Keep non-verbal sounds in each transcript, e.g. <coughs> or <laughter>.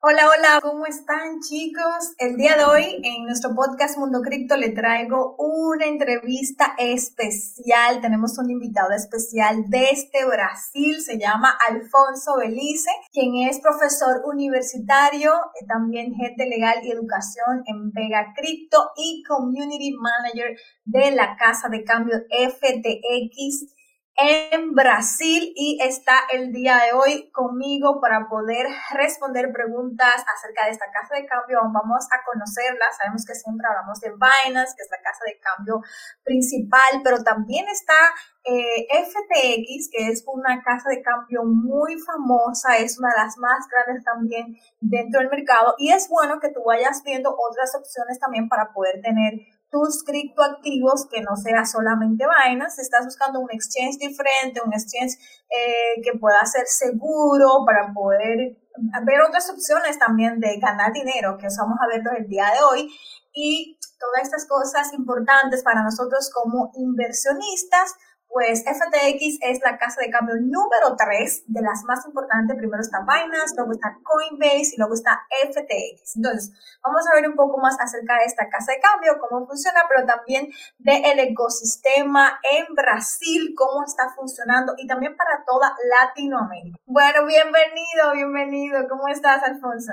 Hola, hola, ¿cómo están chicos? El día de hoy en nuestro podcast Mundo Cripto le traigo una entrevista especial. Tenemos un invitado especial desde Brasil, se llama Alfonso Belice, quien es profesor universitario, eh, también jefe legal y educación en Vega Cripto y community manager de la casa de cambio FTX en Brasil y está el día de hoy conmigo para poder responder preguntas acerca de esta casa de cambio. Vamos a conocerla. Sabemos que siempre hablamos de Binance, que es la casa de cambio principal, pero también está eh, FTX, que es una casa de cambio muy famosa, es una de las más grandes también dentro del mercado y es bueno que tú vayas viendo otras opciones también para poder tener tus criptoactivos que no sea solamente Binance, estás buscando un exchange diferente, un exchange eh, que pueda ser seguro para poder ver otras opciones también de ganar dinero, que vamos a verlo el día de hoy, y todas estas cosas importantes para nosotros como inversionistas pues FTX es la casa de cambio número 3 de las más importantes. Primero está Binance, luego está Coinbase y luego está FTX. Entonces, vamos a ver un poco más acerca de esta casa de cambio, cómo funciona, pero también del ecosistema en Brasil, cómo está funcionando y también para toda Latinoamérica. Bueno, bienvenido, bienvenido. ¿Cómo estás, Alfonso?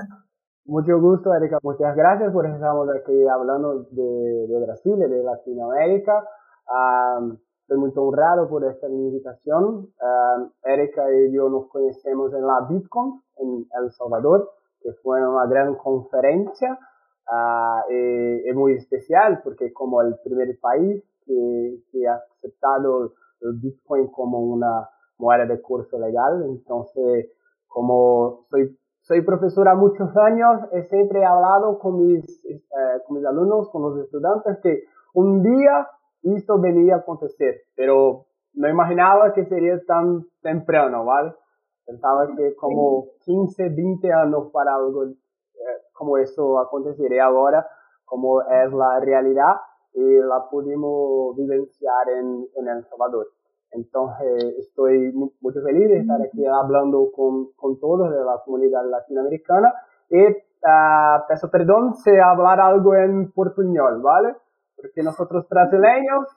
Mucho gusto, Erika. Muchas gracias por estar aquí hablando de, de Brasil, de Latinoamérica. Estoy muy honrado por esta invitación. Uh, Erika y yo nos conocemos en la Bitcoin en El Salvador, que fue una gran conferencia uh, muy especial porque como el primer país que, que ha aceptado el Bitcoin como una moneda de curso legal, entonces como soy soy profesora muchos años, he siempre hablado con mis, eh, con mis alumnos, con los estudiantes, que un día esto venía a acontecer, pero no imaginaba que sería tan temprano, ¿vale? Pensaba que como 15, 20 años para algo eh, como eso acontecería ahora, como es la realidad y la pudimos vivenciar en, en El Salvador. Entonces estoy muy, feliz de estar aquí hablando con, con todos de la comunidad latinoamericana y uh, peço perdón si hablar algo en portuñol, ¿vale? Porque nosotros brasileños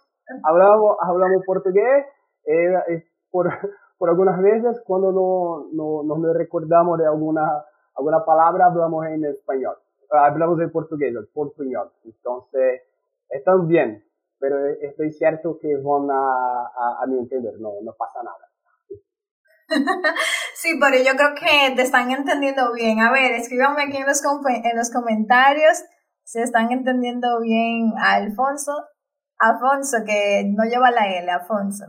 hablamos, hablamos portugués eh, por, <laughs> por algunas veces cuando no, no, no nos recordamos de alguna, alguna palabra hablamos en español, hablamos en portugués, en portuñol. Entonces, están bien, pero estoy cierto que van a, a, a mi entender, no, no pasa nada. <laughs> Sí, pero yo creo que te están entendiendo bien. A ver, escríbanme aquí en los, en los comentarios se están entendiendo bien a Alfonso. Alfonso, que no lleva la L, Alfonso.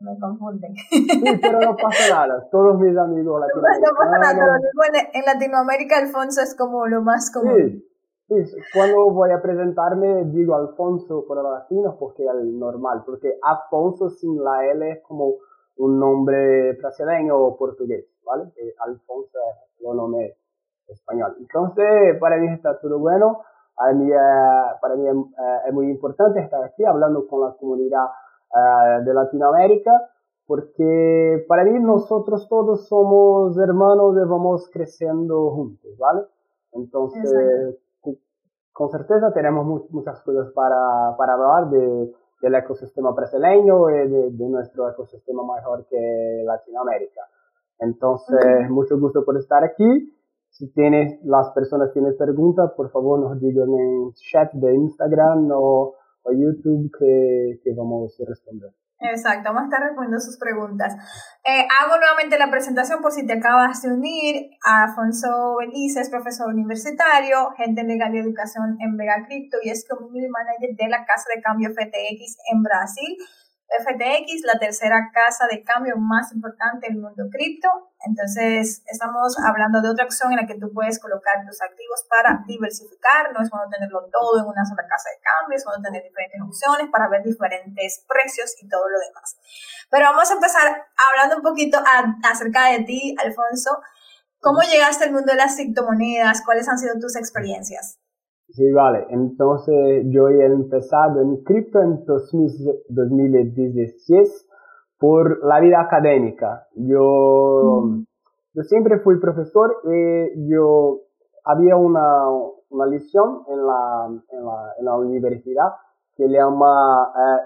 Me confunden. Sí, pero no pasa nada. Todos mis amigos <laughs> latinoamericanos. No. Bueno, en Latinoamérica Alfonso es como lo más común. Sí, sí. Cuando voy a presentarme digo Alfonso para los latinos porque es el normal. Porque Alfonso sin la L es como un nombre brasileño o portugués, ¿vale? Eh, Alfonso es un nombre español. Entonces, para mí está todo bueno. A mí, para mí eh, es muy importante estar aquí hablando con la comunidad eh, de Latinoamérica, porque para mí nosotros todos somos hermanos y vamos creciendo juntos, ¿vale? Entonces, con certeza tenemos muchas cosas para, para hablar de, del ecosistema brasileño y de, de, nuestro ecosistema mejor que Latinoamérica. Entonces, mucho gusto por estar aquí si tienes, las personas tienen preguntas, por favor nos digan en chat de Instagram o, o YouTube que, que, vamos a responder. Exacto, vamos a estar respondiendo sus preguntas. Eh, hago nuevamente la presentación por si te acabas de unir. Afonso Belice es profesor universitario, gente legal y educación en Vega Crypto y es community manager de la casa de cambio FTX en Brasil. FTX, la tercera casa de cambio más importante del mundo cripto. Entonces, estamos hablando de otra opción en la que tú puedes colocar tus activos para diversificar. No es bueno tenerlo todo en una sola casa de cambio, es bueno tener diferentes opciones para ver diferentes precios y todo lo demás. Pero vamos a empezar hablando un poquito acerca de ti, Alfonso. ¿Cómo llegaste al mundo de las criptomonedas? ¿Cuáles han sido tus experiencias? Sí, vale. Entonces yo he empezado en cripto en 2016 por la vida académica. Yo, mm. yo siempre fui profesor y yo había una, una lección en la, en la, en la universidad que le llama eh,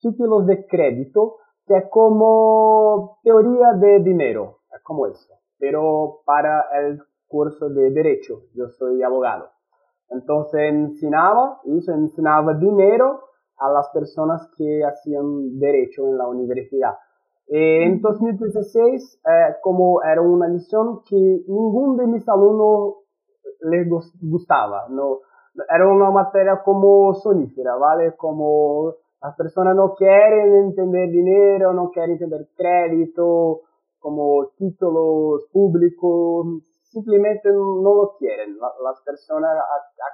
títulos de crédito, que es como teoría de dinero, es como eso, pero para el curso de derecho, yo soy abogado. Entonces enseñaba, eso enseñaba dinero a las personas que hacían derecho en la universidad. Eh, en 2016, eh, como era una lección que ningún de mis alumnos les gustaba, no, era una materia como sonífera, ¿vale? Como las personas no quieren entender dinero, no quieren entender crédito, como títulos públicos, simplemente no lo quieren. Las personas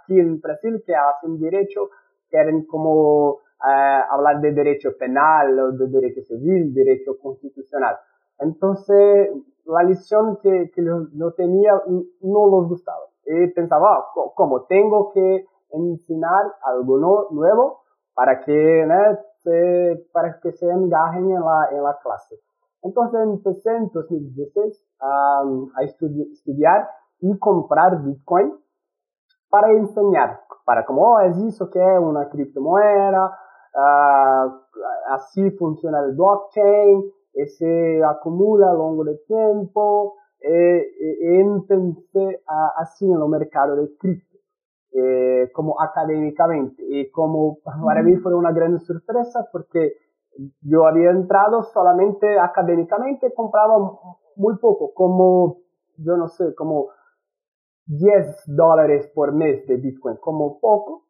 aquí en Brasil que hacen derecho quieren como eh, hablar de derecho penal, de derecho civil, derecho constitucional. Entonces, la lección que, que no tenía no los gustaba. Y pensaba, ah, ¿cómo? Tengo que enseñar algo nuevo para que, se, para que se engajen en la, en la clase. Entonces empecé en 2016 a, a estudiar y comprar Bitcoin para enseñar, para como, oh, es eso que es una criptomoneda, uh, así funciona el blockchain, y se acumula a lo largo del tiempo, y, empecé a, así en el mercado de cripto, eh, como académicamente, y como para mí fue una gran sorpresa porque yo había entrado solamente académicamente, compraba muy poco, como, yo no sé, como 10 dólares por mes de Bitcoin, como poco,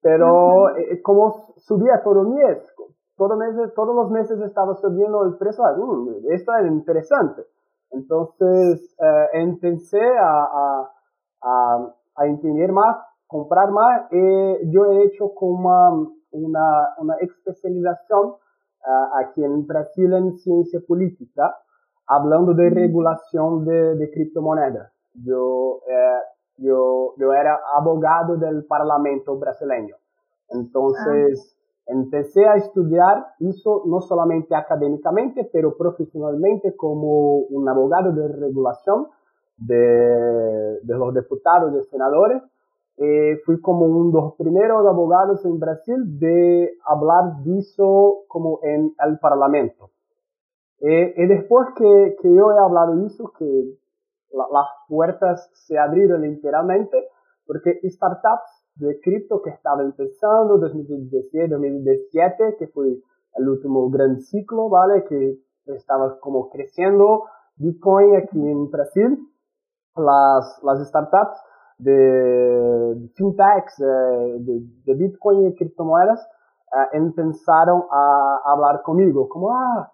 pero eh, como subía todo el mes, todo mes, todos los meses estaba subiendo el precio, mm, esto es interesante. Entonces eh, empecé a, a, a, a, entender más, comprar más, y yo he hecho como una, una especialización aquí en Brasil en ciencia política, hablando de regulación de, de criptomonedas. Yo, eh, yo, yo era abogado del Parlamento brasileño. Entonces, ah. empecé a estudiar eso no solamente académicamente, pero profesionalmente como un abogado de regulación de, de los diputados y senadores eh, fui como um dos primeiros abogados em Brasil de hablar disso como em el Parlamento. E, e depois que, que eu he hablado isso, que la, las puertas se abriram literalmente, porque startups de cripto que estavam empezando 2017, 2017, que foi o último grande ciclo, ¿vale? Que estava como crescendo Bitcoin aqui em Brasil, las, las startups de fintechs, eh, de, de Bitcoin y criptomonedas, eh, empezaron a hablar conmigo, como, ah,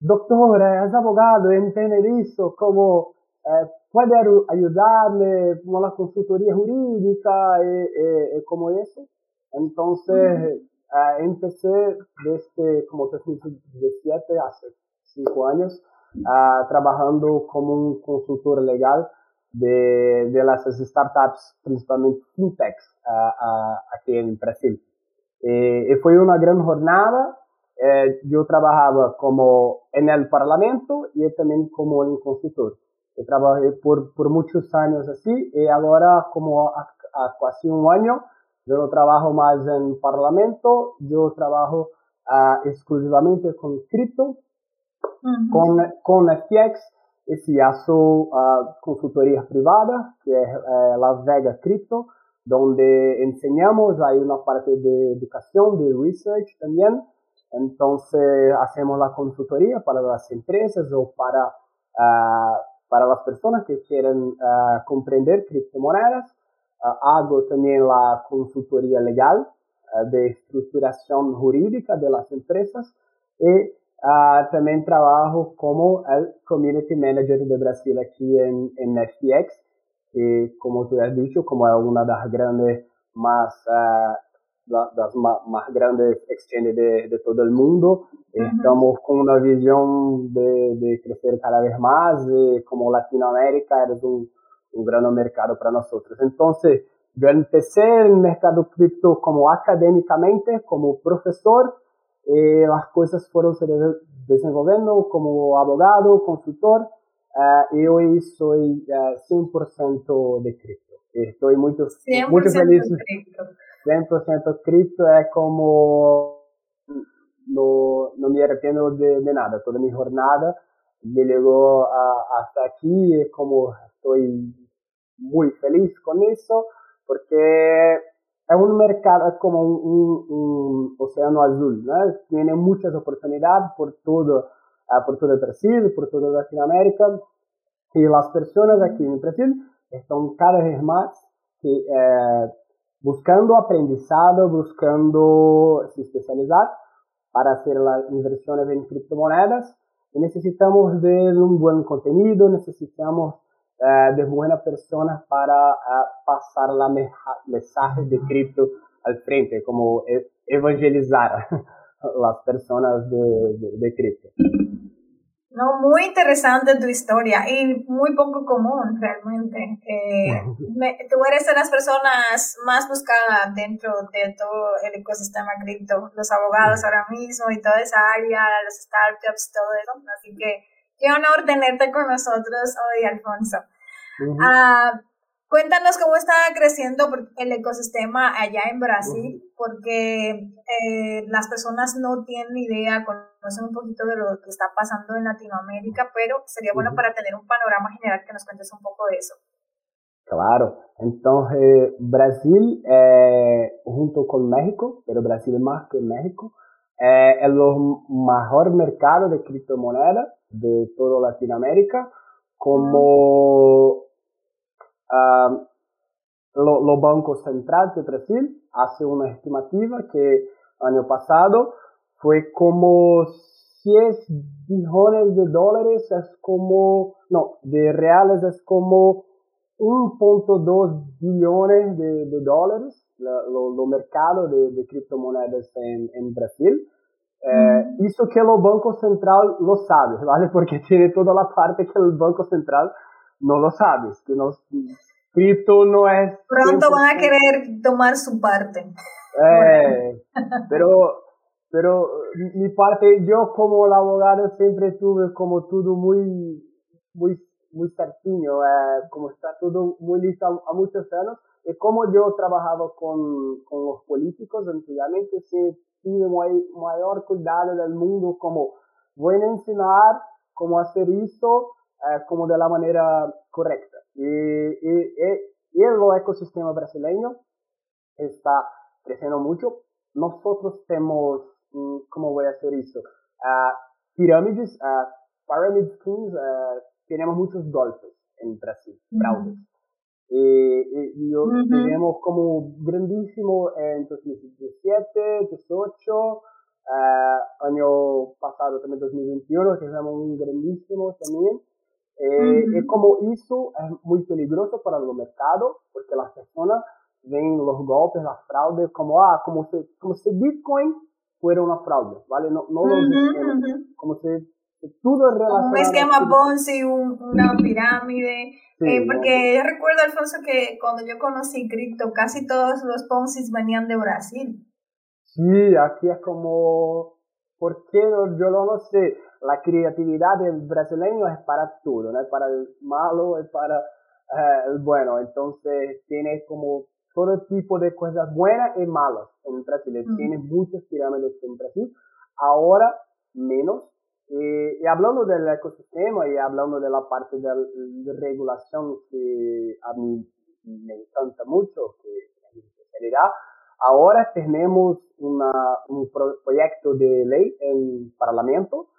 doctor, es abogado, entiende eso, como eh, puede ayudarme con la consultoría jurídica y, y, como eso. Entonces, uh, empecé desde como 2017, hace cinco años, uh, trabajando como un consultor legal de, de las startups, principalmente fintechs, aquí en Brasil. y fue una gran jornada. Eh, yo trabajaba como en el Parlamento y también como un consultor. Yo trabajé por, por muchos años así y ahora como a, casi un año yo no trabajo más en Parlamento, yo trabajo uh, exclusivamente con cripto, con, con FTX y si hago uh, consultoría privada, que es Las Vegas Crypto, donde enseñamos, hay una parte de educación, de research también. Entonces hacemos la consultoría para las empresas o para, uh, para las personas que quieren comprender criptomonedas. hago también la consultoría legal de estructuración jurídica de las empresas Uh, também trabalho como el Community Manager de Brasil aqui em, em FTX, e como tu has dicho, como é uma das grandes, mais, uh, das mais grandes exchanges de, de todo o mundo, uhum. estamos com uma visão de, de crescer cada vez mais, e como Latinoamérica é um, um grande mercado para nós. Então, eu empecé no mercado cripto como academicamente, como professor, eh, las cosas fueron se desenvolviendo como abogado, consultor, uh, y hoy soy uh, 100% de cripto. Estoy muy, muy feliz. Cripto. 100% cripto es como no, no me arrepiento de, de, nada. Toda mi jornada me llegó a, hasta aquí es como estoy muy feliz con eso porque es un mercado, es como un, un, un océano azul, ¿no? tiene muchas oportunidades por todo, uh, por todo el Brasil, por toda Latinoamérica y las personas aquí en Brasil están cada vez más que, eh, buscando aprendizado, buscando se especializar para hacer las inversiones en criptomonedas y necesitamos de un buen contenido, necesitamos uh, de buenas personas para uh, pasar la mensaje de cripto al frente, como evangelizar <laughs> las personas de, de, de cripto. No, muy interesante tu historia y muy poco común realmente. Eh, <laughs> me, tú eres de las personas más buscadas dentro de todo el ecosistema cripto, los abogados ahora mismo y toda esa área, los startups, todo eso. Así que qué honor tenerte con nosotros hoy, Alfonso. Cuéntanos cómo está creciendo el ecosistema allá en Brasil, porque eh, las personas no tienen idea, conocen un poquito de lo que está pasando en Latinoamérica, pero sería bueno para tener un panorama general que nos cuentes un poco de eso. Claro, entonces Brasil, eh, junto con México, pero Brasil más que México, eh, el mejor mercado de criptomonedas de toda Latinoamérica, como Uh, lo, lo, Banco Central de Brasil hace una estimativa que año pasado fue como 10 billones de dólares, es como, no, de reales es como 1.2 billones de dólares, lo, lo, mercado de, de criptomonedas en, en Brasil. Eh, mm. Isso que o Banco Central lo sabe, <laughs> ¿vale? Porque tiene toda la parte que el Banco Central no lo sabes, que nos, cripto no es... Pronto van a querer tomar su parte. Eh, pero, pero mi parte, yo como el abogado siempre tuve como todo muy, muy, muy certinho, eh, como está todo muy listo a, muchos años, y como yo he trabajado con, con los políticos antiguamente, se tiene mayor cuidado del mundo, como voy a enseñar cómo hacer eso, eh, como de la manera correcta. Y, y, y, el ecosistema brasileño está creciendo mucho. Nosotros tenemos, mm, ¿cómo voy a hacer eso? Uh, pirámides, uh, pyramid schemes, uh, tenemos muchos golpes en Brasil, fraudes. Y, y, yo tenemos como grandísimo en 2017, 18, año pasado también 2021, tenemos un grandísimo también. Eh, Es como eso es muy peligroso para el mercado, porque las personas ven los golpes, las fraudes, como, ah, como si, como si Bitcoin fuera una fraude, ¿vale? No, no como si, todo. Un esquema Ponzi, una pirámide. Eh, porque yo recuerdo, Alfonso, que cuando yo conocí cripto, casi todos los Ponzi venían de Brasil. Sí, aquí es como, ¿por qué? Yo no lo sé la creatividad del brasileño es para todo, no es para el malo, es para eh, el bueno. Entonces tiene como todo tipo de cosas buenas y malas en Brasil. Tiene muchas pirámides en Brasil, ahora menos. Y, hablando del ecosistema y hablando de la parte de, regulación que a mí me encanta mucho, que es mi especialidad, ahora tenemos una, un proyecto de ley en Parlamento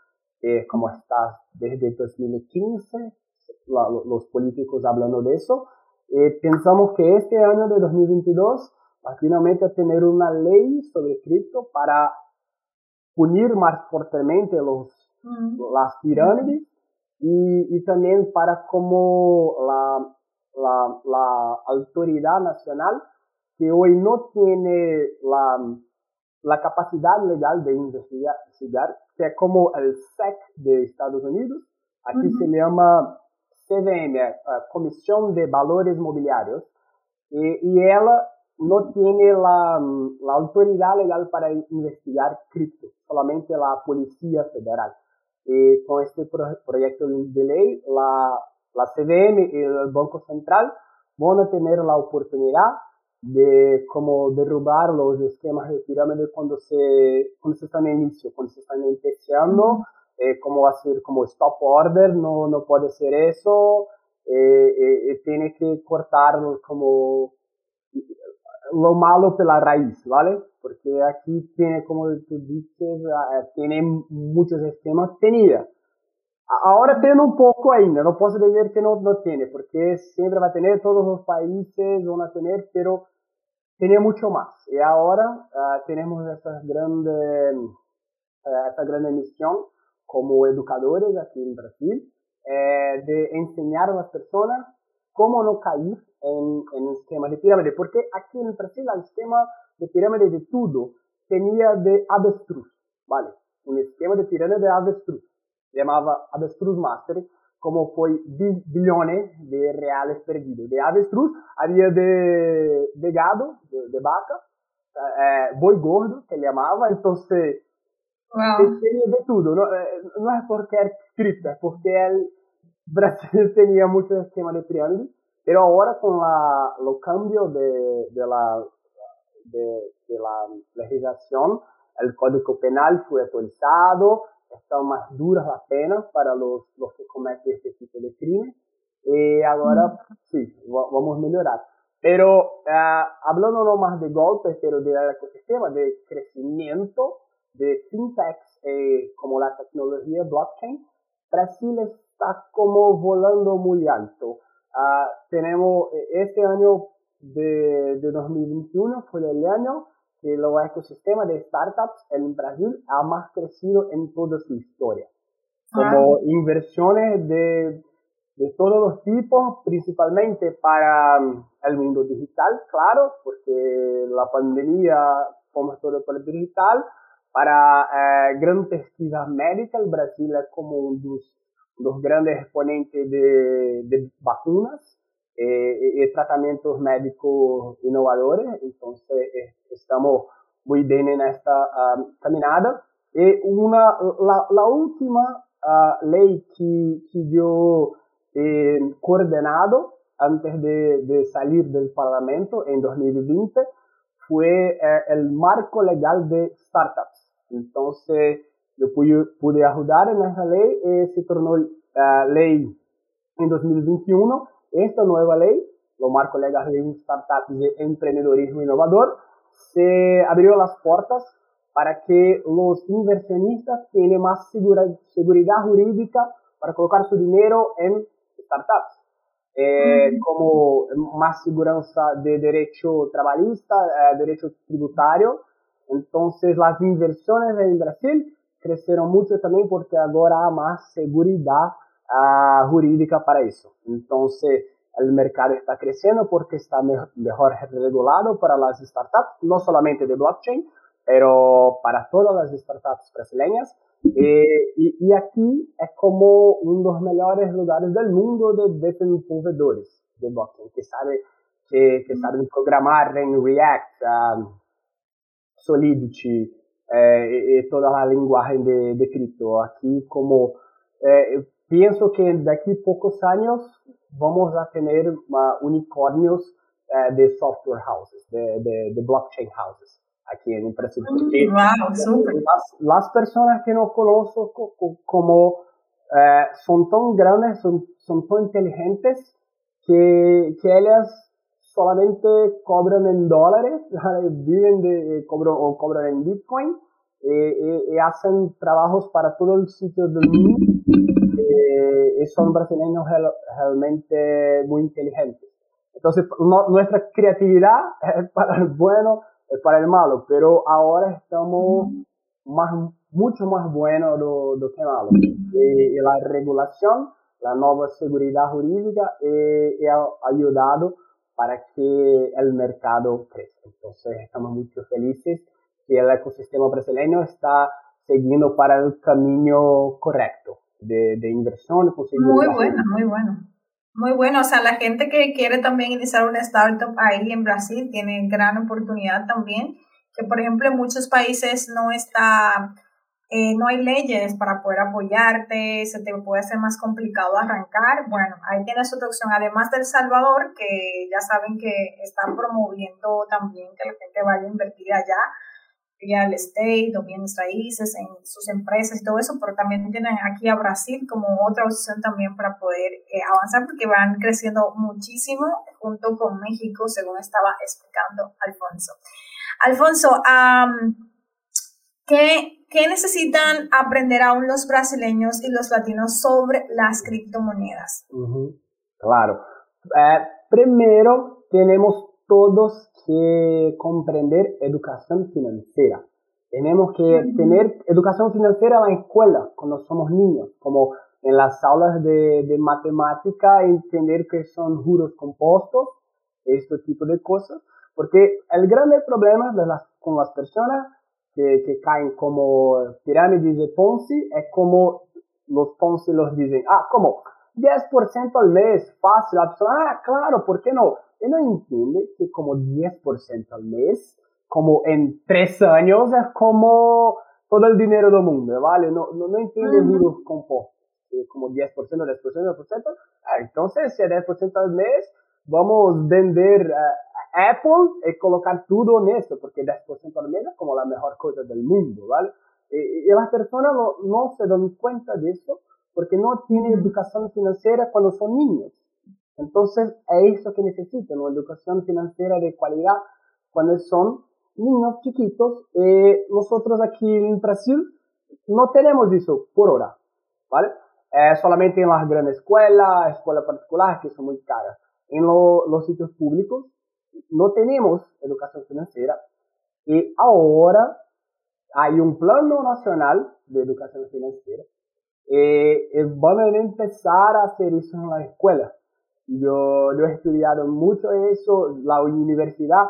eh, como está desde 2015, la, los políticos hablando de eso. Eh, pensamos que este año de 2022 va finalmente a tener una ley sobre cripto para punir más fuertemente los, las pirámides y, y, también para como la, la, la autoridad nacional que hoy no tiene la, la capacidad legal de investigar, que es como el SEC de Estados Unidos. Aquí se llama CVM, eh, Comisión de Valores Mobiliarios, y, y ella no tiene la, la, autoridad legal para investigar cripto, solamente la Policía Federal. Y con este proyecto de ley, la, la CVM y el Banco Central van a tener la oportunidad de como derrubar los esquemas de pirámide cuando se, cuando se están en inicio, cuando se están empezando, eh, como hacer como stop order, no, no puede ser eso, eh, eh, tiene que cortar como lo malo pela raíz, ¿vale? Porque aquí tiene, como tú dices, tiene muchos esquemas, tenía. Ahora tiene un poco ainda, no puedo decir que no, no tiene, porque siempre va a tener, todos los países van a tener, pero tenía mucho más. Y ahora uh, tenemos esa grande, uh, esa grande misión como educadores aquí en Brasil, eh, de enseñar a las personas cómo no caer en, en el esquema de pirámide, porque aquí en Brasil el esquema de pirámide de todo tenía de avestruz, ¿vale? Un esquema de pirámide de avestruz, llamaba avestruz master, como fue billones de reales perdidos. De avestruz había de, de gado, de, vaca, eh, boi gordo, que llamaba, entonces wow. tenía de todo. No, eh, no es porque era cripto, es porque el Brasil <laughs> tenía muchos esquemas de pirámide, pero ahora con la, los cambios de, de, la, de, de la legislación, el Código Penal fue actualizado, estão mais duras as penas para os, os que cometem este tipo de crime. E agora, sim, vamos melhorar. Pero, uh, hablando no más de golpes, pero del ecosistema, de crecimiento de fintechs eh, como la tecnología blockchain, Brasil está como volando muy alto. Uh, tenemos este año de, de 2021, fue el año que el ecosistema de startups en Brasil ha más crecido en toda su historia. Como inversiones de, de todos los tipos, principalmente para um, el mundo digital, claro, porque la pandemia fue todo por el digital, para eh, gran pesquisa médica, el Brasil es como uno de los grandes exponentes de, vacunas, eh, y tratamientos médicos innovadores. Entonces, eh, estamos muy bien en esta uh, caminada. Y una, la, última uh, ley que, que yo he coordenado antes de, de, salir del Parlamento en 2020 fue uh, el marco legal de startups. Entonces, yo pude, pude ayudar en esa ley y se tornó ley en 2021 esta nueva ley, lo marco legal de startups de emprendedorismo innovador, se abrió las puertas para que los inversionistas tengan más seguridad jurídica para colocar su dinero en startups. Eh, como más seguridad de derecho trabalhista, eh, derecho tributario. Entonces las inversiones en Brasil crecieron mucho también porque ahora hay más seguridad uh, jurídica para eso. Entonces, el mercado está creciendo porque está mejor regulado para las startups, no solamente de blockchain, pero para todas las startups brasileñas. Eh, y, y, aquí es como uno de los mejores lugares del mundo de desenvolvedores de blockchain, que, sabe, que, que saben programar en React, um, Solidity eh, y, y, toda la lenguaje de, de cripto. Aquí como eh, pienso que de aquí pocos años vamos a tener uh, unicornios uh, de software houses, de, de, de, blockchain houses aquí en Brasil. Mm, wow, las, las, personas que no conozco como uh, son tan grandes, son, son tan inteligentes que, que ellas solamente cobran en dólares, <laughs> viven de, cobran, o cobran en Bitcoin y, y, y hacen trabajos para todo el sitio del mundo eh, son brasileños realmente muy inteligentes. Entonces, nuestra creatividad <laughs> es para el bueno, es para el malo, pero ahora estamos mucho más buenos do, que malo. Y, la regulación, la nueva seguridad jurídica eh, ha ayudado para que el mercado crezca. Entonces, estamos muy felices que el ecosistema brasileño está siguiendo para el camino correcto de, de inversión. Muy bueno, muy bueno. Muy bueno, o sea, la gente que quiere también iniciar una startup ahí en Brasil tiene gran oportunidad también, que por ejemplo en muchos países no está eh, no hay leyes para poder apoyarte, se te puede hacer más complicado arrancar. Bueno, ahí tienes otra opción, además del Salvador, que ya saben que están promoviendo también que la gente vaya a invertir allá real estate o bienes raíces en sus empresas y todo eso, pero también tienen aquí a Brasil como otra opción también para poder eh, avanzar porque van creciendo muchísimo junto con México, según estaba explicando Alfonso. Alfonso, ¿qué, ¿qué, necesitan aprender aún los brasileños y los latinos sobre las criptomonedas? Claro. Eh, primero, tenemos todos que comprender educación financiera. Tenemos que tener educación financiera en la escuela cuando somos niños, como en las aulas de, de matemática, entender que son juros compuestos, este tipo de cosas, porque el grande problema de las, con las personas que, que caen como pirámides de Ponzi es como los Ponzi los dicen, ah, como 10% al mes, fácil, ah, claro, ¿por qué no? y no entiende que como 10% al mes, como en tres años, es como todo el dinero del mundo, ¿vale? No, no, no entiende uh -huh. compostos, como 10%, 10%, 10%. Ah, entonces, si es 10% al mes, vamos a vender uh, Apple y colocar todo en eso, porque 10% al mes es como la mejor cosa del mundo, ¿vale? Y, y las personas no, no se dan cuenta de eso porque no tienen educación financiera cuando son niños. Entonces, es eso que necesitan, una educación financiera de calidad cuando son niños chiquitos. Eh, nosotros aquí en Brasil no tenemos eso por ahora, ¿vale? Eh, solamente en las grandes escuelas, escuelas particulares que son muy caras. En lo, los sitios públicos no tenemos educación financiera y ahora hay un plano nacional de educación financiera. Eh, y van a empezar a hacer eso en la escuela. Yo, yo he estudiado mucho eso, la universidad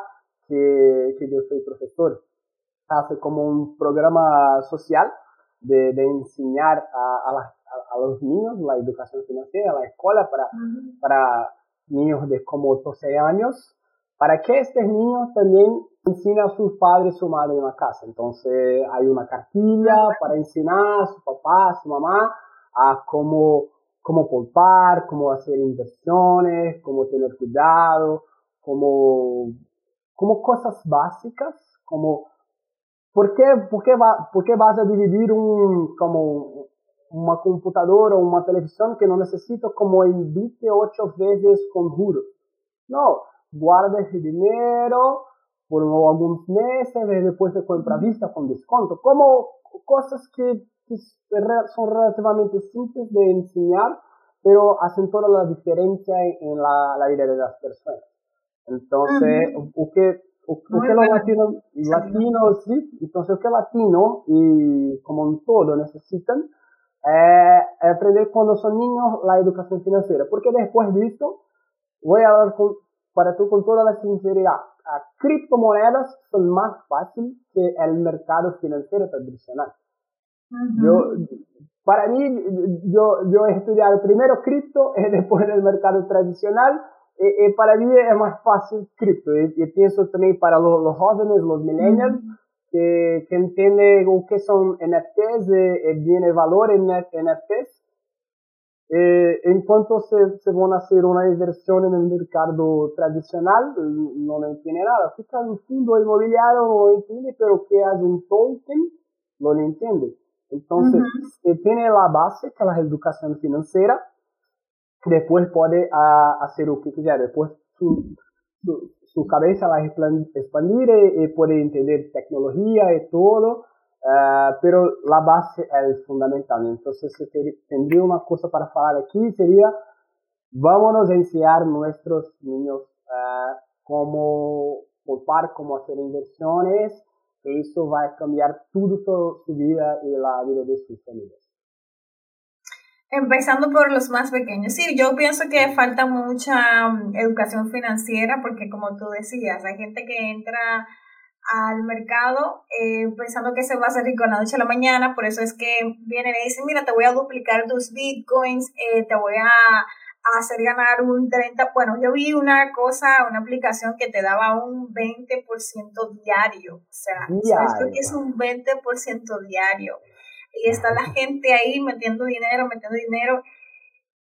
que, que yo soy profesor. Hace como un programa social de, de enseñar a, a, a, los niños la educación financiera, la escuela para, para niños de como 12 años, para que estos niños también enseñen a sus padres y su madre en la casa. Entonces hay una cartilla para enseñar a su papá, a su mamá, a cómo cómo polpar, cómo hacer inversiones, cómo tener cuidado, como, como cosas básicas, como ¿por qué, por qué, va, por qué vas a dividir un, como una computadora o una televisión que no necesito como en 28 veces con juros? No, guarda ese dinero por algunos meses y después se compra vista con desconto. Como cosas que son relativamente simples de enseñar, pero hacen toda la diferencia en la, la vida de las personas. Entonces, uh -huh. o que, o, o que los latinos, latinos, sí, entonces que latino y como un todo necesitan eh, aprender cuando son niños la educación financiera, porque después de esto, voy a hablar con, para tú con toda la sinceridad, a criptomonedas son más fáciles que el mercado financiero tradicional. Yo, para mí, yo, yo he estudiado primero cripto y <laughs> después en el mercado tradicional. Y, y, para mí es más fácil cripto. Y, y pienso también para los, los jóvenes, los millennials, que, que entienden qué son NFTs, y, y viene valor en NFTs. Eh, en cuanto se, se, van a hacer una inversión en el mercado tradicional, no lo entiende nada. Fica en un fondo inmobiliario, no lo entiende, pero que es un token, no lo entiende. Entonces, uh -huh. tiene la base, que es la educación financiera, después puede uh, hacer lo que quiera, después su, su, su cabeza va a expandir y, y, puede entender tecnología y todo, uh, pero la base es fundamental. Entonces, si tendría una cosa para hablar aquí, sería, vámonos a enseñar a nuestros niños cómo culpar, cómo hacer inversiones, eso va a cambiar toda su, su, vida y la vida de sus familias. Empezando por los más pequeños. Sí, yo pienso que falta mucha um, educación financiera porque como tú decías, hay gente que entra al mercado eh, pensando que se va a hacer rico la noche a la mañana, por eso es que vienen y dicen, mira, te voy a duplicar tus bitcoins, eh, te voy a a hacer ganar un 30%. Bueno, yo vi una cosa, una aplicación que te daba un 20% diario. O sea, diario. es un 20% diario. y está la gente ahí metiendo dinero, metiendo dinero.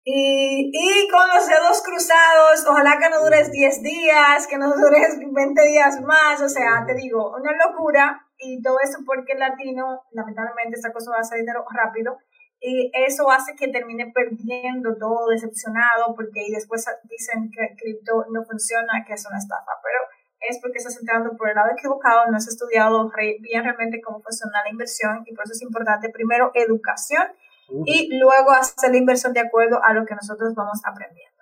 Y, y con los dedos cruzados, ojalá que no dures 10 días, que no dures 20 días más, o sea, te digo, una locura y todo eso porque el latino lamentablemente está acostumbrado a hacer dinero rápido y eso hace que termine perdiendo todo, decepcionado, porque y después dicen que cripto no funciona, que es una estafa, pero es porque estás entrando por el lado equivocado, no has estudiado bien realmente cómo funciona la inversión y por eso es importante primero educación y luego hacer la inversión de acuerdo a lo que nosotros vamos aprendiendo.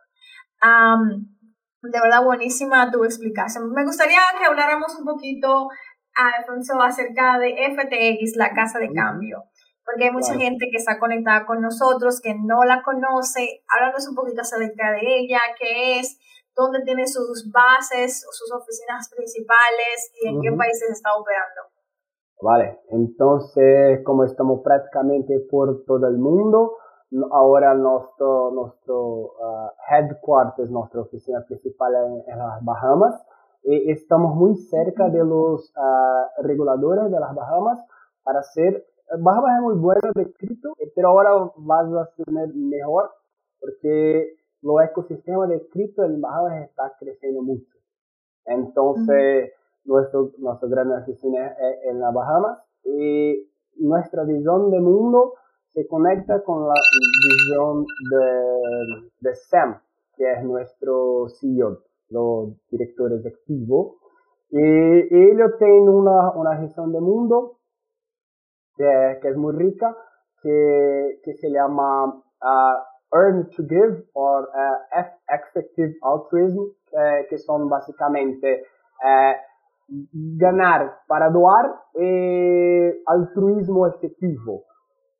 de verdad, buenísima tu explicación. Me gustaría que habláramos un poquito, Alfonso, acerca de FTX, la casa de cambio, porque hay mucha gente que está conectada con nosotros, que no la conoce. Háblanos un poquito acerca de ella, qué es, dónde tiene sus bases, sus oficinas principales y en qué países está operando. Vale, entonces como estamos prácticamente por todo el mundo, ahora nuestro, nuestro uh, headquarters, nuestra oficina principal en, en las Bahamas, y estamos muy cerca de los uh, reguladores de las Bahamas para hacer, Bahamas es muy bueno de cripto, pero ahora vas a tener mejor porque lo ecosistema de cripto en Bahamas está creciendo mucho. Entonces, nuestro, nuestra gran oficina es en las Bahamas y nuestra visión de mundo se conecta con la visión de, de Sam, que es nuestro CEO, los directores activos. Y, ellos tienen una, una visión de mundo que, que es muy rica, que, que se llama uh, Earn to Give o uh, Effective Altruism, eh, que son básicamente eh, ganar para doar eh, altruismo efectivo.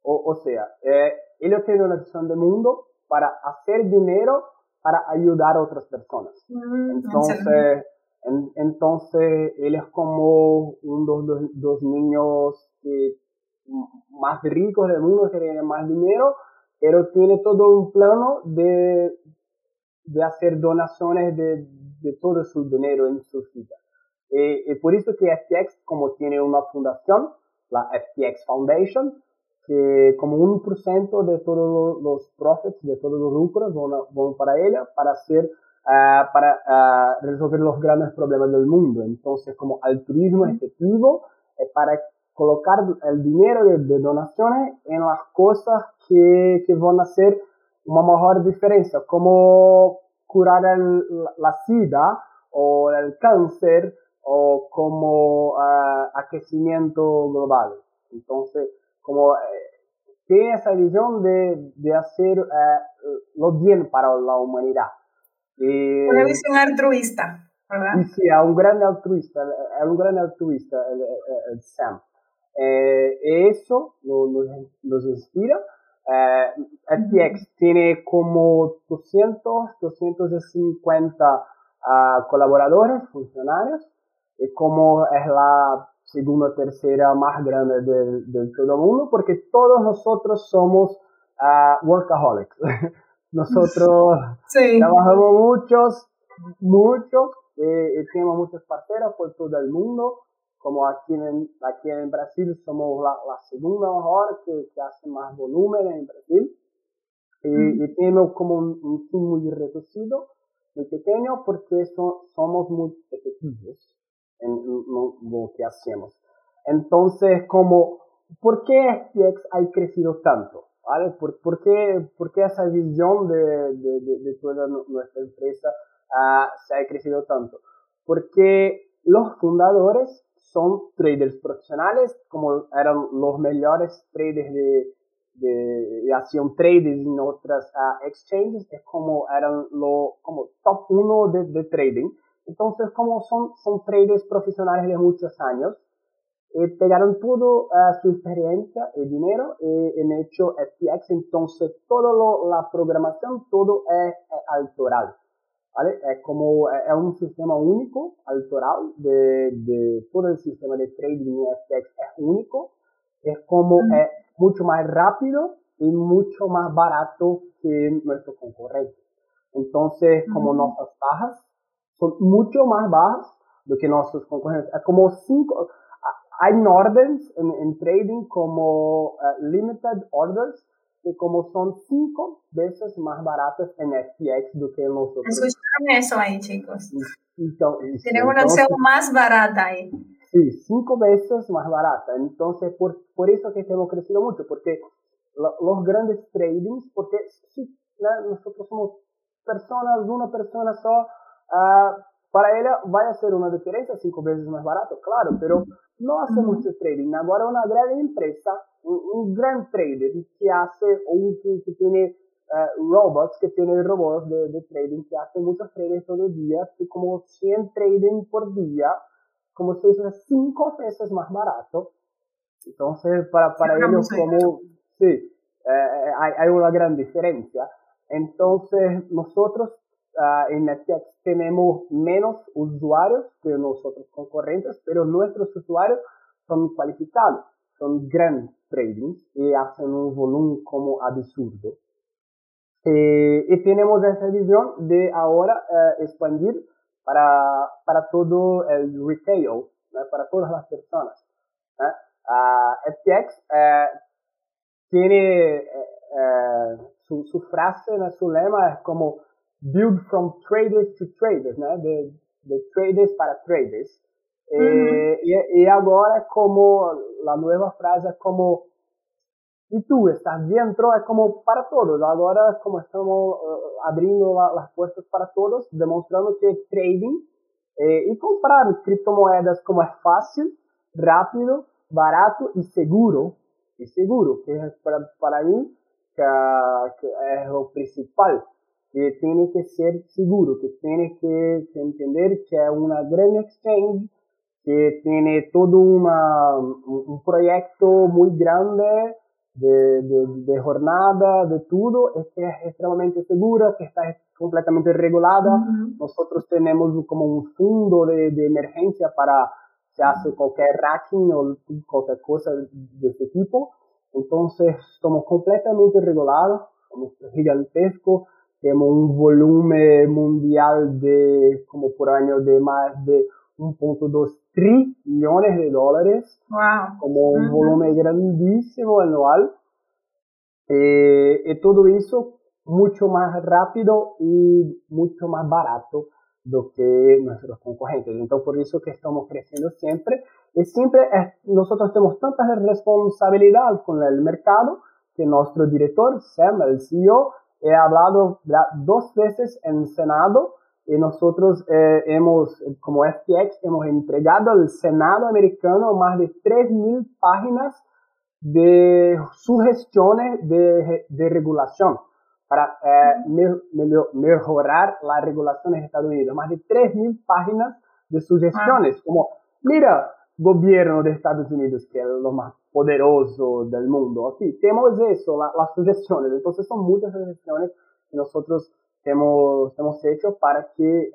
O, o sea, eh, ellos tienen una visión de mundo para hacer dinero para ayudar a otras personas. Mm, entonces, en, entonces, él es como uno de los dos niños más ricos del mundo, que tienen más dinero, pero tiene todo un plano de, de hacer donaciones de, de todo su dinero en su vida. Eh, y por eso que FTX, como tiene una fundación, la FTX Foundation, que como un por ciento de todos los profits, de todos los lucros van, para ella, para hacer, uh, para uh, resolver los grandes problemas del mundo. Entonces, como altruismo efectivo, es para colocar el dinero de, de, donaciones en las cosas que, que van a hacer una mejor diferencia, como curar el, la SIDA o el cáncer o como uh, aquecimiento global. Entonces, como eh, tiene esa visión de, de hacer uh, lo bien para la humanidad. Y, Una visión altruista, ¿verdad? Y sí, es un gran altruista, es un gran altruista el, el, Sam. Eh, eso nos, nos inspira. Eh, FTX tiene como 200, 250 uh, colaboradores, funcionarios, como es la segunda o tercera más grande del, todo el mundo, porque todos nosotros somos uh, workaholics. <laughs> nosotros trabajamos muchos, mucho, y tenemos muchos parceros por todo el mundo, como aquí en, aquí en Brasil somos la, segunda mejor que, que, hace más volumen en Brasil, y, tenemos como un, un team muy reducido, muy pequeño, porque somos muy efectivos en lo, que hacemos. Entonces, como, ¿por qué FTX ha crecido tanto? ¿Vale? ¿Por, por, qué, por qué, esa visión de, de, de, toda nuestra empresa uh, se ha crecido tanto? Porque los fundadores son traders profesionales, como eran los mejores traders de, de, acción trading en otras uh, exchanges, es como eran lo, como top uno de, de trading. Entonces, como son, son traders profesionales de muchos años, eh, pegaron todo uh, su experiencia y dinero eh, en hecho FTX, entonces toda la programación, todo es, autoral. ¿Vale? Es como, es un sistema único, autoral, de, de todo el sistema de trading en FTX es único, es como, es mucho más rápido y mucho más barato que nuestro concurrente. Entonces, como nuestras bajas son mucho más bajas do que nuestros concurrentes. Es como cinco, hay órdenes en, trading como limited orders, que como son cinco veces más baratas en FTX do que en nosotros. Escucharon eso ahí, chicos. Tienen una opción más barata ahí. Sí, cinco veces más barata. Entonces, por, por eso que hemos crecido mucho, porque los grandes tradings, porque sí, nosotros somos personas, una persona solo, uh, para ella va a ser una diferencia cinco veces más barato, claro, pero no hace mucho trading. Ahora una gran empresa, un, gran trader que hace, o que, tiene uh, robots, que tiene robots de, de, trading, que hace muchos traders todo el día, que como 100 trading por día, como se dice, cinco veces más barato. Entonces, para, para ellos, como, sí, eh, hay, hay una gran diferencia. Entonces, nosotros uh, en Netflix tenemos menos usuarios que nosotros concurrentes, pero nuestros usuarios son cualificados, son grandes tradings y hacen un volumen como absurdo. Eh, y tenemos esa visión de ahora uh, expandir para, para todo el retail, para todas las personas. Uh, FTX tiene su, su, frase, su lema es como build from traders to traders, né? De, de traders para traders. Uhum. E, e, agora, como a nova frase é como e tu estás dentro, é como para todos. Agora, como estamos uh, abrindo as portas para todos, demonstrando que trading eh, e comprar criptomoedas como é fácil, rápido, barato e seguro. E seguro, que é para, para mim que, que é o principal que tiene que ser seguro, que tiene que, entender que es una gran exchange, que tiene todo una, un proyecto muy grande de, de, jornada, de todo, es que es extremadamente segura, que está completamente regulada. Nosotros tenemos como un fondo de, de emergencia para si hace cualquier hacking o cualquier cosa de ese tipo. Entonces, somos completamente regulados, somos gigantescos, tenemos un volumen mundial de, como por año, de más de 1.2 trillones de dólares, wow. como un volumen grandísimo anual. Eh, y todo eso mucho más rápido y mucho más barato do que nuestros concurrentes. Entonces, por eso que estamos creciendo siempre. Y siempre nosotros tenemos tanta responsabilidad con el mercado que nuestro director, Sam, el CEO, he hablado dos veces en Senado y nosotros eh, hemos, como FTX, hemos entregado al Senado americano más de 3.000 páginas de sugestiones de, de regulación para eh, mejorar la regulación en Estados Unidos. Más de 3.000 páginas de sugestiones, como, mira, gobierno de Estados Unidos, que es lo más poderoso del mundo. Aquí tenemos eso, las sugestiones. Entonces son muchas sugestiones que nosotros hemos, hemos hecho para que eh,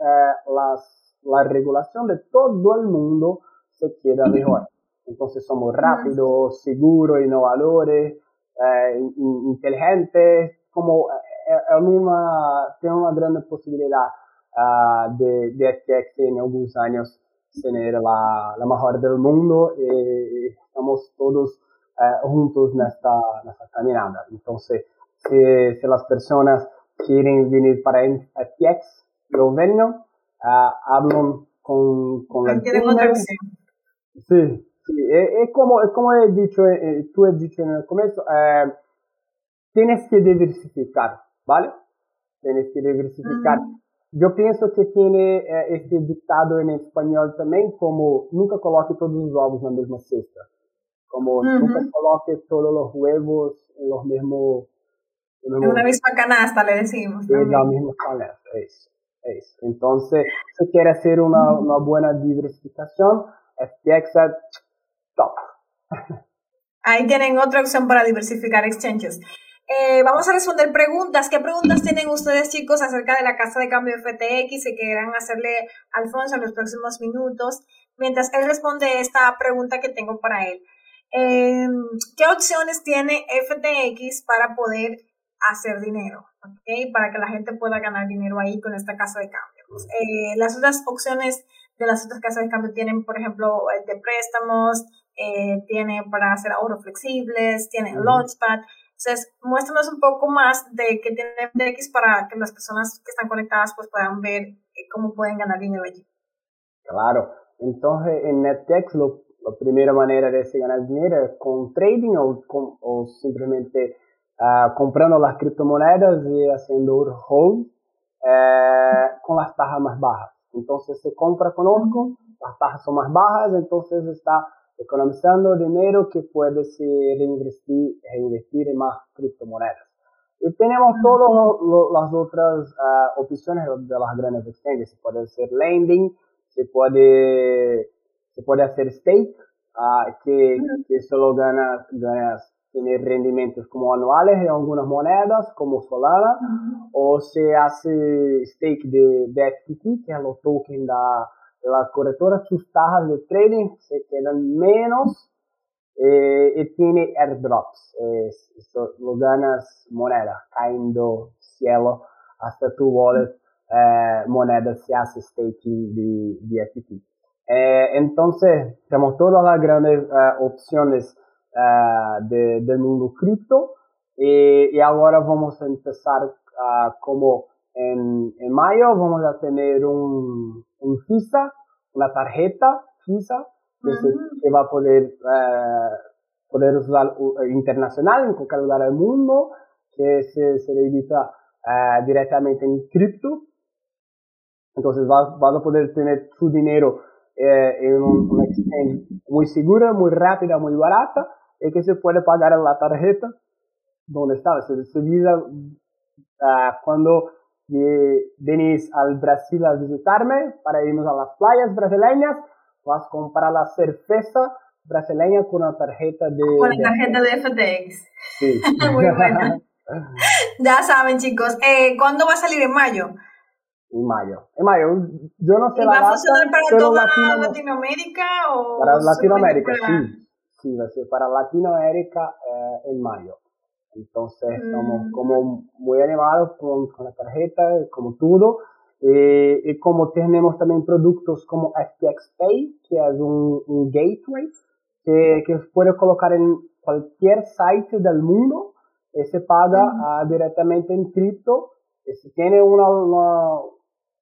las, la regulación de todo el mundo se quede mejor. Entonces somos rápidos, seguros, innovadores, eh, inteligentes, como eh, en una, tiene una gran posibilidad uh, de, de FTX en algunos años tener la, la mejor del mundo y estamos todos eh, juntos en esta, esta caminada. Entonces, si, si, las personas quieren venir para FTX, lo ven, uh, hablan con, con la Sí, sí. Es, como, es como he dicho, eh, tú has dicho en el comienzo, eh, tienes que diversificar, ¿vale? Tienes que diversificar. Yo pienso que tiene eh, este dictado en español también como nunca coloque todos los ovos en la misma cesta. Como nunca coloque todos los huevos en los mismos... En, una misma canasta le decimos. En la misma canasta, eso. eso. Entonces, si quiere hacer una, una buena diversificación, FTX top. <laughs> Ahí tienen otra opción para diversificar exchanges. Eh, vamos a responder preguntas. ¿Qué preguntas tienen ustedes, chicos, acerca de la casa de cambio FTX y quieran hacerle a Alfonso en los próximos minutos? Mientras él responde esta pregunta que tengo para él. Em, ¿Qué opciones tiene FTX para poder hacer dinero? ¿okay? Para que la gente pueda ganar dinero ahí con esta casa de cambio. Eh, las otras opciones de las otras casas de cambio tienen, por ejemplo, de préstamos, eh, tiene para hacer ahorros flexibles, tiene Launchpad. Entonces, muéstranos un poco más de qué tiene FTX para que las personas que están conectadas pues puedan ver eh, cómo pueden ganar dinero allí. Claro. Entonces, en NetDex lo, la primera manera de ganar dinero es con trading o, o simplemente uh, comprando las criptomonedas y haciendo un hold eh, con las tasas más bajas. Entonces se compra con Orco, las tasas son más bajas, entonces está economizando dinero que puede reinvestir, reinvestir en más criptomonedas. Y tenemos todas las otras uh, opciones de las grandes exchanges. Se puede hacer lending, se puede, se puede hacer stake, uh, que, que, solo ganas, ganas tener rendimientos como anuales en algunas monedas, como Solana, o se hace stake de BFTT, que es el token de, de la corretora, sus tasas de trading se quedan menos eh, y tiene airdrops, eh, lo ganas moneda, cayendo cielo hasta tu wallet, eh, moneda se hace staking de BFTT. Eh, entonces, tenemos todas las grandes eh, opciones uh, de, del mundo cripto y, y, ahora vamos a empezar uh, como en, en, mayo vamos a tener un, un FISA, una tarjeta FISA que, se, que va a poder, uh, poder usar internacional en cualquier lugar del mundo, que se, se edita directamente en cripto. Entonces vas, vas a poder tener su dinero eh, en un, una exchange muy segura, muy rápida, muy barata y que se puede pagar en la tarjeta donde está. Se, se dice uh, cuando venís al Brasil a visitarme para irnos a las playas brasileñas, vas a comprar la cerveza brasileña con la tarjeta de... Con la tarjeta de FTX. Sí. <laughs> Muy buena. <laughs> ya saben chicos, eh, ¿cuándo va a salir en mayo? En mayo. En mayo, yo no sé ¿Y la va a funcionar para toda Latino... Latinoamérica o...? Para Latinoamérica, sí sí, va a ser para Latinoamérica eh, en mayo. Entonces estamos mm. como muy animados con, con la tarjeta, como todo. Eh, y como tenemos también productos como FTX Pay, que es un, un gateway que, que puede colocar en cualquier site del mundo se paga uh, directamente en cripto. Si tiene una, una,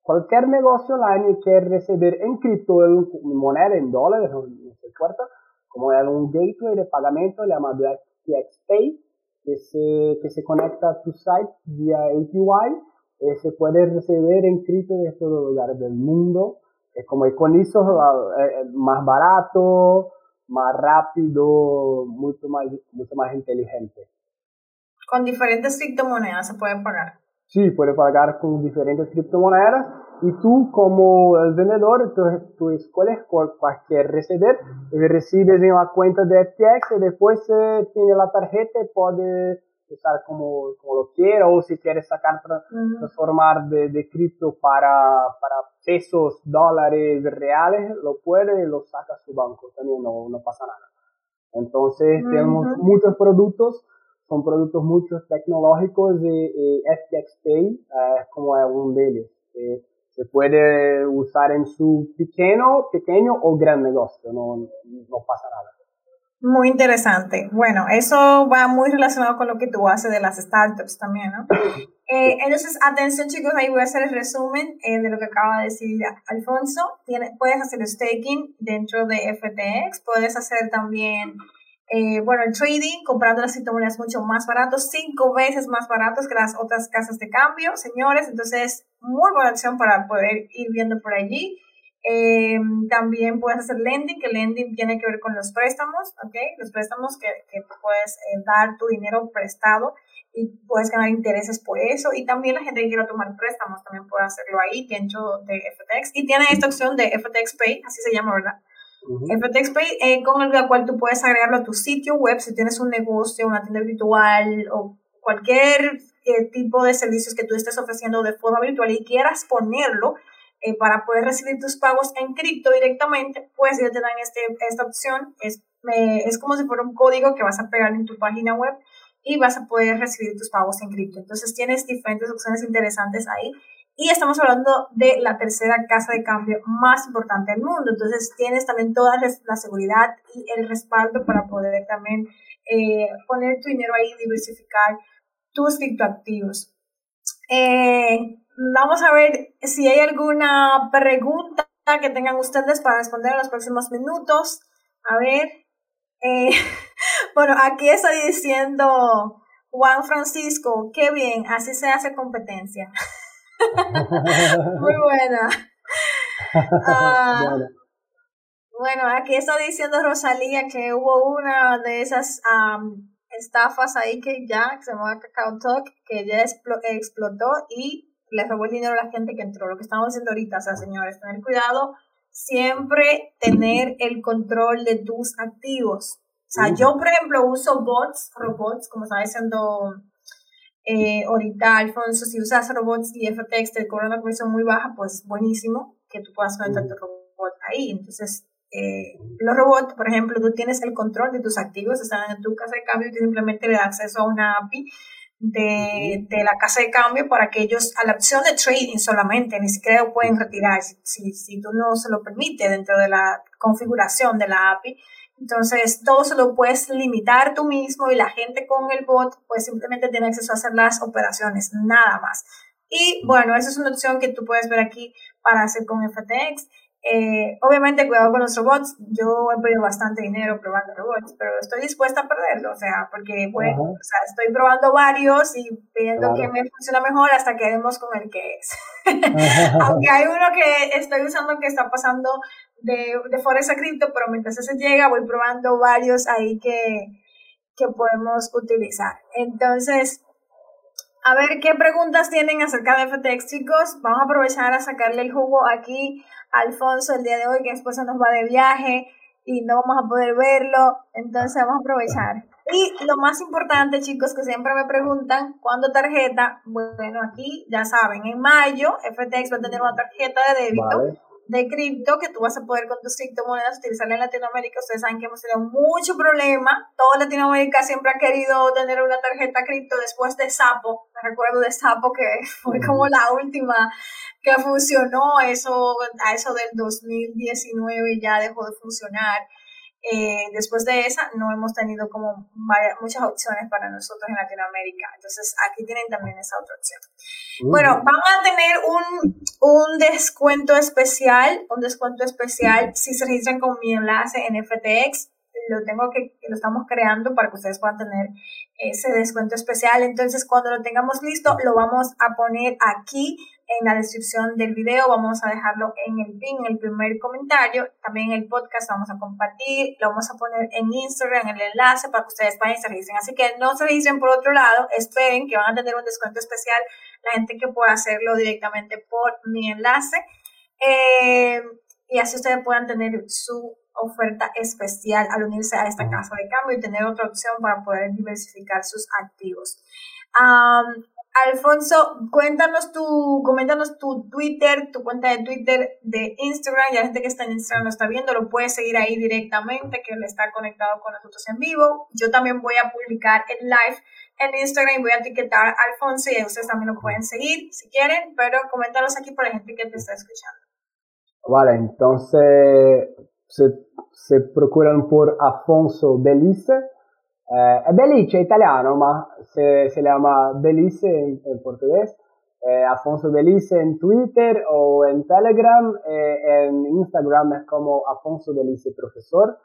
cualquier negocio online y quiere recibir en cripto, en moneda, en dólares, no, no se importa, como es un gateway de pagamento llamado FTXPay, que se, que se conecta a tu site vía API y se puede recibir en cripto de todos los lugares del mundo. Es como con eso eh, más barato, más rápido, mucho más, mucho más inteligente. Con diferentes criptomonedas se puede pagar. Sí, puede pagar con diferentes criptomonedas y tú como el vendedor, tú, tú escoges cualquier recibir y recibes en la cuenta de FTX y después eh, tiene la tarjeta y puede usar como, como lo quiera o si quieres sacar, transformar de, de cripto para, para pesos, dólares reales, lo puede y lo saca a su banco, también no, no pasa nada. Entonces tenemos muchos productos, son productos muchos tecnológicos y, FTX Pay es como uno de ellos. Eh, se puede usar en su pequeño, pequeño o gran negocio, no, no pasa nada. Muy interesante. Bueno, eso va muy relacionado con lo que tú haces de las startups también, ¿no? <coughs> Eh, entonces, atención chicos, ahí voy a hacer el resumen eh, de lo que acaba de decir Alfonso. puedes hacer staking dentro de FTX, puedes hacer también eh, bueno, el trading, comprando las criptomonedas mucho más baratos, cinco veces más baratos que las otras casas de cambio, señores. Entonces, muy buena opción para poder ir viendo por allí. Eh, también puedes hacer lending, que lending tiene que ver con los préstamos, ¿ok? Los préstamos que, que puedes eh, dar tu dinero prestado y puedes ganar intereses por eso. Y también la gente que quiera tomar préstamos también puede hacerlo ahí dentro de FTX. Y tiene esta opción de FTX Pay, así se llama, ¿verdad? FTX Pay eh, con el cual tú puedes agregarlo a tu sitio web si tienes un negocio, una tienda virtual o cualquier eh, tipo de servicios que tú estés ofreciendo de forma virtual y quieras ponerlo eh, para poder recibir tus pagos en cripto directamente, pues ya te dan este, esta opción. Es, es como si fuera un código que vas a pegar en tu página web y vas a poder recibir tus pagos en cripto. Entonces tienes diferentes opciones interesantes ahí y estamos hablando de la tercera casa de cambio más importante del mundo. Entonces tienes también toda la seguridad y el respaldo para poder también eh, poner tu dinero ahí y diversificar tus criptoactivos. Eh, vamos a ver si hay alguna pregunta que tengan ustedes para responder en los próximos minutos. A ver. Eh, <laughs> bueno, aquí estoy diciendo Juan Francisco, qué bien, así se hace competencia. <laughs> Muy buena. <laughs> Ah, bueno, aquí está diciendo Rosalía que hubo una de esas estafas ahí que ya, que se llama Cacao Talk, que ya explotó y le robó el dinero a la gente que entró. Lo que estamos haciendo ahorita, o sea, señores, tener cuidado, siempre tener el control de tus activos. O sea, yo, por ejemplo, uso bots, robots, como estaba diciendo eh, ahorita, Alfonso, si usas robots y FTX te cobran una comisión muy baja, pues buenísimo que tú puedas meter tu robot ahí. Entonces, eh, los robots, por ejemplo, tú tienes el control de tus activos, están en tu casa de cambio y tú simplemente le das acceso a una API de, de, la casa de cambio para que ellos, a la opción de trading solamente, ni siquiera lo pueden retirar si, si tú no se lo permite dentro de la configuración de la API. Entonces, todo se lo puedes limitar tú mismo y la gente con el bot pues simplemente tiene acceso a hacer las operaciones, nada más. Y bueno, esa es una opción que tú puedes ver aquí para hacer con FTX. Eh, obviamente, cuidado con los robots. Yo he perdido bastante dinero probando robots, pero estoy dispuesta a perderlo, o sea, porque bueno, o sea, estoy probando varios y viendo que me funciona mejor hasta que demos con el que es. <laughs> <laughs> Aunque hay uno que estoy usando que está pasando de, de Forex a cripto, pero mientras ese llega voy probando varios ahí que, que podemos utilizar. Entonces, a ver qué preguntas tienen acerca de FTX, chicos. Vamos a aprovechar a sacarle el jugo aquí a Alfonso el día de hoy, que después se nos va de viaje y no vamos a poder verlo. Entonces vamos a aprovechar. Y lo más importante, chicos, que siempre me preguntan, ¿cuándo tarjeta? Bueno, aquí ya saben, en mayo FTX va a tener una tarjeta de débito de cripto que tú vas a poder con tus criptomonedas utilizarla en Latinoamérica. Ustedes saben que hemos tenido mucho problema. Toda Latinoamérica siempre ha querido tener una tarjeta cripto después de Sapo. Me recuerdo de Sapo que <laughs> fue como la última que funcionó. Eso, a eso del 2019 ya dejó de funcionar. Eh, después de esa no hemos tenido como muchas opciones para nosotros en Latinoamérica. Entonces aquí tienen también esa otra opción. Bueno, vamos a tener un, un descuento especial, un descuento especial si se registran con mi enlace en FTX lo tengo que, lo estamos creando para que ustedes puedan tener ese descuento especial. Entonces, cuando lo tengamos listo, lo vamos a poner aquí en la descripción del video. Vamos a dejarlo en el pin, en el primer comentario. También el podcast vamos a compartir. Lo vamos a poner en Instagram, en el enlace, para que ustedes vayan y se registren. Así que no se registren por otro lado. Esperen que van a tener un descuento especial la gente que pueda hacerlo directamente por mi enlace. Eh, y así ustedes puedan tener su oferta especial al unirse a esta casa de cambio y tener otra opción para poder diversificar sus activos. Alfonso, cuéntanos tu, coméntanos tu Twitter, tu cuenta de Twitter, de Instagram, ya la gente que está en Instagram lo está viendo, lo puede seguir ahí directamente, que él está conectado con nosotros en vivo. Yo también voy a publicar el live en Instagram y voy a etiquetar a Alfonso y ustedes también lo pueden seguir si quieren, pero coméntanos aquí para la gente que te está escuchando. Vale, entonces se, se procurano por Afonso Belice. Eh, è Belice, italiano, ma se, se llama Belice in portoghese. Eh, Afonso Belice en Twitter o en Telegram, eh, en Instagram es como Afonso Belice Profesor.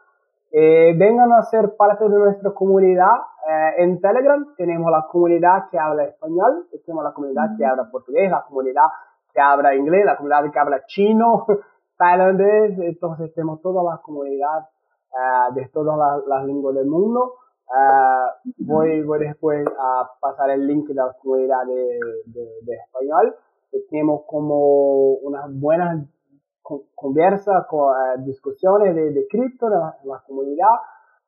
Eh, vengan a ser parte de nuestra comunidad. Eh, en Telegram tenemos la comunidad que habla español, tenemos la comunidad que habla portugués, la comunidad que habla inglés, la comunidad que habla chino, <laughs> tailandés, entonces tenemos toda la comunidad uh, de todas las, las lenguas del mundo. Uh, voy, voy después a pasar el link de la comunidad de, de, de español. Tenemos como unas buenas conversas, con, uh, discusiones de, de cripto en la, la, comunidad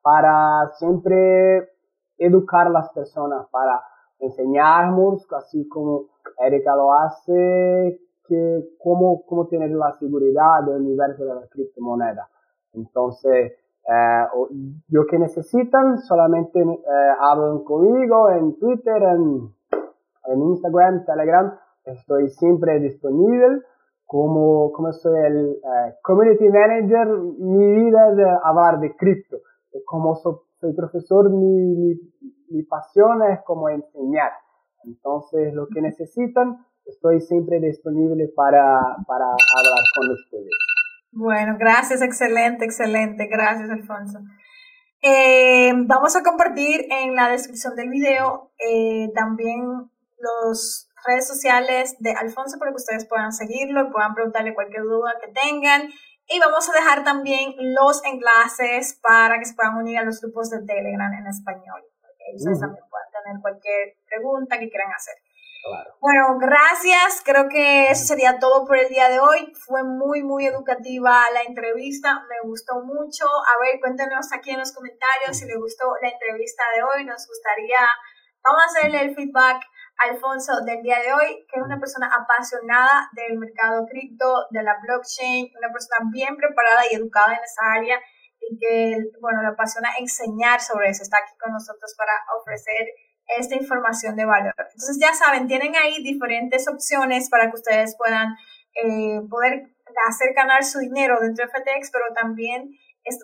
para siempre educar a las personas, para enseñarnos, así como Erika lo hace, que cómo, cómo tener la seguridad del universo de la criptomoneda. Entonces, yo que necesitan, solamente eh, hablan conmigo en Twitter, en, en Instagram, Telegram, estoy siempre disponible. Como, como soy el eh, community manager, mi vida es hablar de cripto. Como soy profesor, mi, mi, pasión es como enseñar. Entonces, lo que necesitan, estoy siempre disponible para, para hablar con ustedes. Bueno, gracias, excelente, excelente. Gracias, Alfonso. Eh, vamos a compartir en la descripción del video eh, también los redes sociales de Alfonso para que ustedes puedan seguirlo puedan preguntarle cualquier duda que tengan. Y vamos a dejar también los enlaces para que se puedan unir a los grupos de Telegram en español. Porque ustedes también puedan tener cualquier pregunta que quieran hacer. Bueno, gracias. Creo que eso sería todo por el día de hoy. Fue muy, muy educativa la entrevista. Me gustó mucho. A ver, cuéntenos aquí en los comentarios si les gustó la entrevista de hoy. Nos gustaría, vamos a hacerle el feedback Alfonso del día de hoy, que es una persona apasionada del mercado cripto, de la blockchain, una persona bien preparada y educada en esa área y que, bueno, le apasiona enseñar sobre eso. Está aquí con nosotros para ofrecer esta información de valor. Entonces ya saben, tienen ahí diferentes opciones para que ustedes puedan eh, poder hacer ganar su dinero dentro de FTX, pero también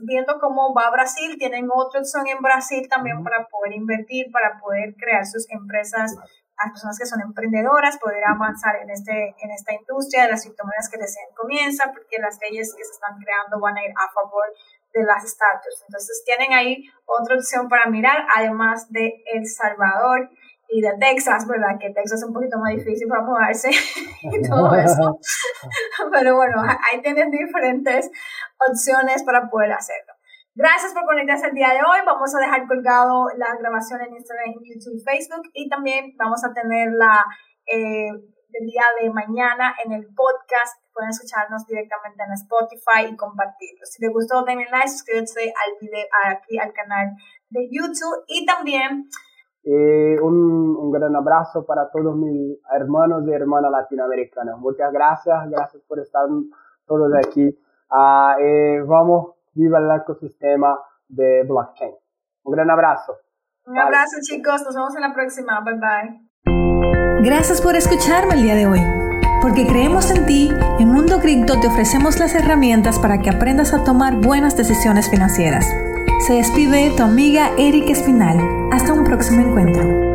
viendo cómo va Brasil, tienen otra opción en Brasil también para poder invertir, para poder crear sus empresas, las personas que son emprendedoras, poder avanzar en, este, en esta industria de las criptomonedas que recién comienza, porque las leyes que se están creando van a ir a favor de las startups. Entonces tienen ahí otra opción para mirar, además de El Salvador y de Texas, ¿verdad? Que Texas es un poquito más difícil para mudarse <laughs> y todo <laughs> eso. Pero bueno, ahí tienen diferentes opciones para poder hacerlo. Gracias por conectarse el día de hoy. Vamos a dejar colgado la grabación en Instagram, YouTube Facebook. Y también vamos a tener la eh, el día de mañana en el podcast. Pueden escucharnos directamente en Spotify y compartirlo. Si les gustó, denle like, suscríbanse al video, aquí al canal de YouTube y también... Eh, un, un, gran abrazo para todos mis hermanos y hermanas latinoamericanas. Muchas gracias, gracias por estar todos aquí. Uh, eh, vamos, viva el ecosistema de blockchain. Un gran abrazo. Un abrazo chicos, nos vemos en la próxima. Bye bye. Gracias por escucharme el día de hoy. Porque creemos en ti, en Mundo Cripto te ofrecemos las herramientas para que aprendas a tomar buenas decisiones financieras. Se despide tu amiga Erika Espinal. Hasta un próximo encuentro.